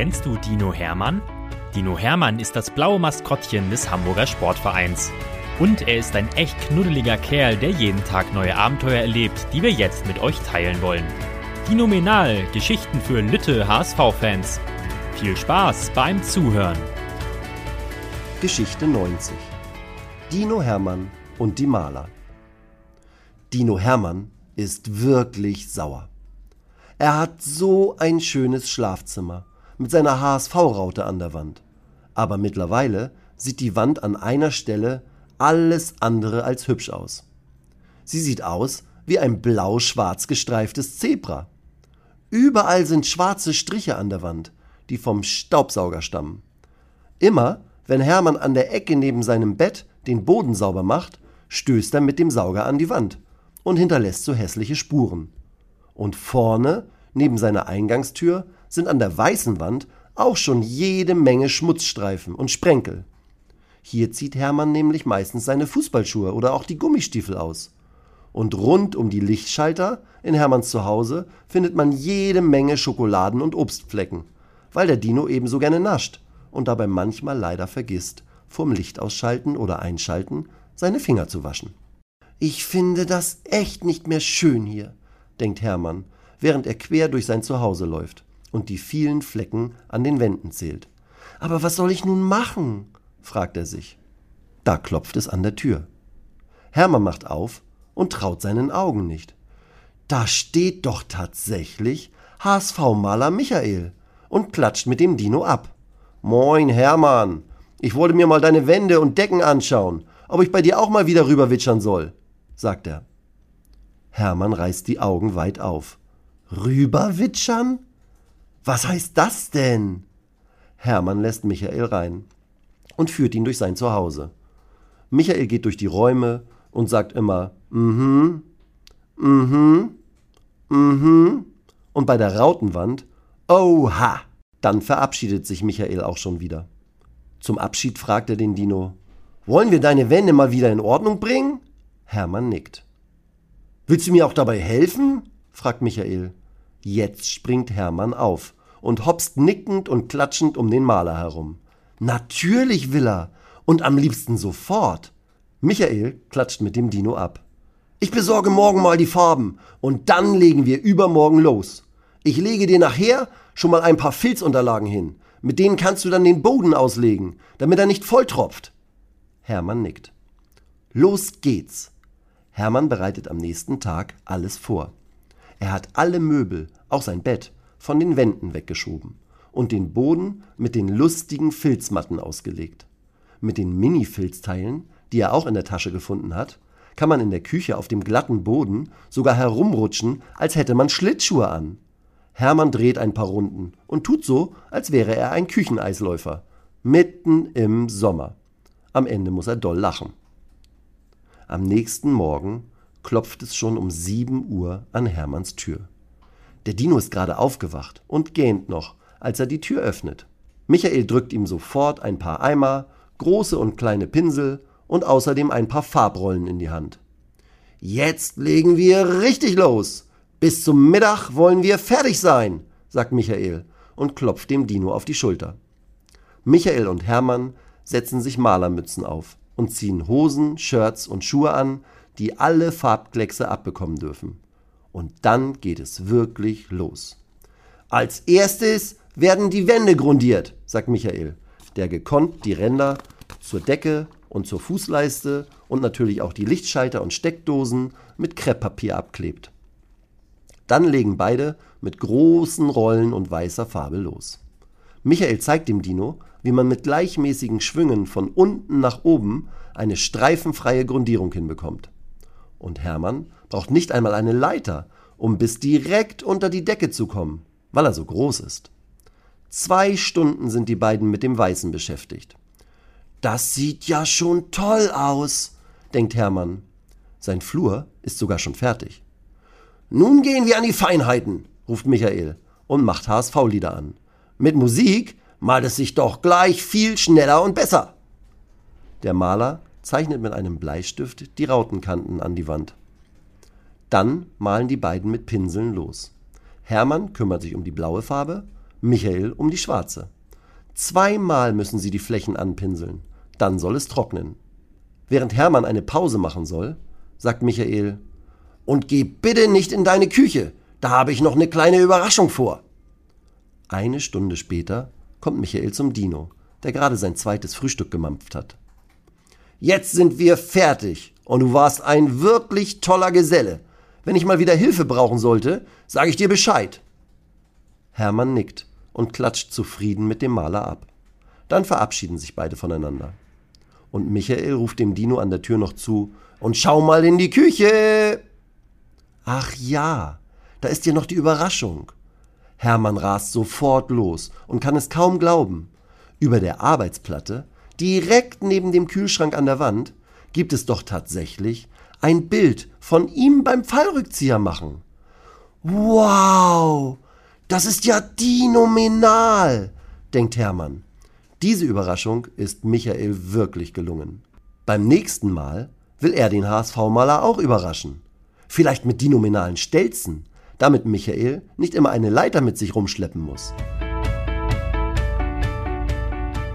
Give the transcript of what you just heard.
Kennst du Dino Hermann? Dino Hermann ist das blaue Maskottchen des Hamburger Sportvereins. Und er ist ein echt knuddeliger Kerl, der jeden Tag neue Abenteuer erlebt, die wir jetzt mit euch teilen wollen. Dinominal, Geschichten für Lütte HSV-Fans. Viel Spaß beim Zuhören. Geschichte 90 Dino Hermann und die Maler. Dino Hermann ist wirklich sauer. Er hat so ein schönes Schlafzimmer mit seiner HSV-Raute an der Wand. Aber mittlerweile sieht die Wand an einer Stelle alles andere als hübsch aus. Sie sieht aus wie ein blau-schwarz gestreiftes Zebra. Überall sind schwarze Striche an der Wand, die vom Staubsauger stammen. Immer, wenn Hermann an der Ecke neben seinem Bett den Boden sauber macht, stößt er mit dem Sauger an die Wand und hinterlässt so hässliche Spuren. Und vorne, neben seiner Eingangstür, sind an der weißen Wand auch schon jede Menge Schmutzstreifen und Sprenkel. Hier zieht Hermann nämlich meistens seine Fußballschuhe oder auch die Gummistiefel aus. Und rund um die Lichtschalter in Hermanns Zuhause findet man jede Menge Schokoladen und Obstflecken, weil der Dino ebenso gerne nascht und dabei manchmal leider vergisst, vorm Licht ausschalten oder einschalten seine Finger zu waschen. Ich finde das echt nicht mehr schön hier, denkt Hermann, während er quer durch sein Zuhause läuft und die vielen Flecken an den Wänden zählt. Aber was soll ich nun machen? fragt er sich. Da klopft es an der Tür. Hermann macht auf und traut seinen Augen nicht. Da steht doch tatsächlich HSV-Maler Michael und klatscht mit dem Dino ab. Moin, Hermann. Ich wollte mir mal deine Wände und Decken anschauen, ob ich bei dir auch mal wieder rüberwitschern soll, sagt er. Hermann reißt die Augen weit auf. Rüberwitschern? Was heißt das denn? Hermann lässt Michael rein und führt ihn durch sein Zuhause. Michael geht durch die Räume und sagt immer mhm, mhm, mhm und bei der Rautenwand Oha! Dann verabschiedet sich Michael auch schon wieder. Zum Abschied fragt er den Dino: Wollen wir deine Wände mal wieder in Ordnung bringen? Hermann nickt. Willst du mir auch dabei helfen? fragt Michael. Jetzt springt Hermann auf und hopst nickend und klatschend um den Maler herum. Natürlich will er und am liebsten sofort. Michael klatscht mit dem Dino ab. Ich besorge morgen mal die Farben und dann legen wir übermorgen los. Ich lege dir nachher schon mal ein paar Filzunterlagen hin. Mit denen kannst du dann den Boden auslegen, damit er nicht volltropft. Hermann nickt. Los geht's. Hermann bereitet am nächsten Tag alles vor. Er hat alle Möbel, auch sein Bett, von den Wänden weggeschoben und den Boden mit den lustigen Filzmatten ausgelegt. Mit den Mini-Filzteilen, die er auch in der Tasche gefunden hat, kann man in der Küche auf dem glatten Boden sogar herumrutschen, als hätte man Schlittschuhe an. Hermann dreht ein paar Runden und tut so, als wäre er ein Kücheneisläufer. Mitten im Sommer. Am Ende muss er doll lachen. Am nächsten Morgen klopft es schon um sieben Uhr an Hermanns Tür. Der Dino ist gerade aufgewacht und gähnt noch, als er die Tür öffnet. Michael drückt ihm sofort ein paar Eimer, große und kleine Pinsel und außerdem ein paar Farbrollen in die Hand. Jetzt legen wir richtig los. Bis zum Mittag wollen wir fertig sein, sagt Michael und klopft dem Dino auf die Schulter. Michael und Hermann setzen sich Malermützen auf und ziehen Hosen, Shirts und Schuhe an, die alle Farbkleckse abbekommen dürfen. Und dann geht es wirklich los. Als erstes werden die Wände grundiert, sagt Michael, der gekonnt die Ränder zur Decke und zur Fußleiste und natürlich auch die Lichtschalter und Steckdosen mit Krepppapier abklebt. Dann legen beide mit großen Rollen und weißer Farbe los. Michael zeigt dem Dino, wie man mit gleichmäßigen Schwüngen von unten nach oben eine streifenfreie Grundierung hinbekommt. Und Hermann braucht nicht einmal eine Leiter, um bis direkt unter die Decke zu kommen, weil er so groß ist. Zwei Stunden sind die beiden mit dem Weißen beschäftigt. Das sieht ja schon toll aus, denkt Hermann. Sein Flur ist sogar schon fertig. Nun gehen wir an die Feinheiten, ruft Michael und macht HSV-Lieder an. Mit Musik malt es sich doch gleich viel schneller und besser. Der Maler zeichnet mit einem Bleistift die Rautenkanten an die Wand. Dann malen die beiden mit Pinseln los. Hermann kümmert sich um die blaue Farbe, Michael um die schwarze. Zweimal müssen sie die Flächen anpinseln, dann soll es trocknen. Während Hermann eine Pause machen soll, sagt Michael, und geh bitte nicht in deine Küche, da habe ich noch eine kleine Überraschung vor. Eine Stunde später kommt Michael zum Dino, der gerade sein zweites Frühstück gemampft hat. Jetzt sind wir fertig und du warst ein wirklich toller Geselle. Wenn ich mal wieder Hilfe brauchen sollte, sage ich dir Bescheid. Hermann nickt und klatscht zufrieden mit dem Maler ab. Dann verabschieden sich beide voneinander. Und Michael ruft dem Dino an der Tür noch zu und schau mal in die Küche. Ach ja, da ist ja noch die Überraschung. Hermann rast sofort los und kann es kaum glauben. Über der Arbeitsplatte, direkt neben dem Kühlschrank an der Wand, gibt es doch tatsächlich ein Bild von ihm beim Fallrückzieher machen. Wow, das ist ja dinominal, denkt Hermann. Diese Überraschung ist Michael wirklich gelungen. Beim nächsten Mal will er den HSV-Maler auch überraschen. Vielleicht mit dinominalen Stelzen, damit Michael nicht immer eine Leiter mit sich rumschleppen muss.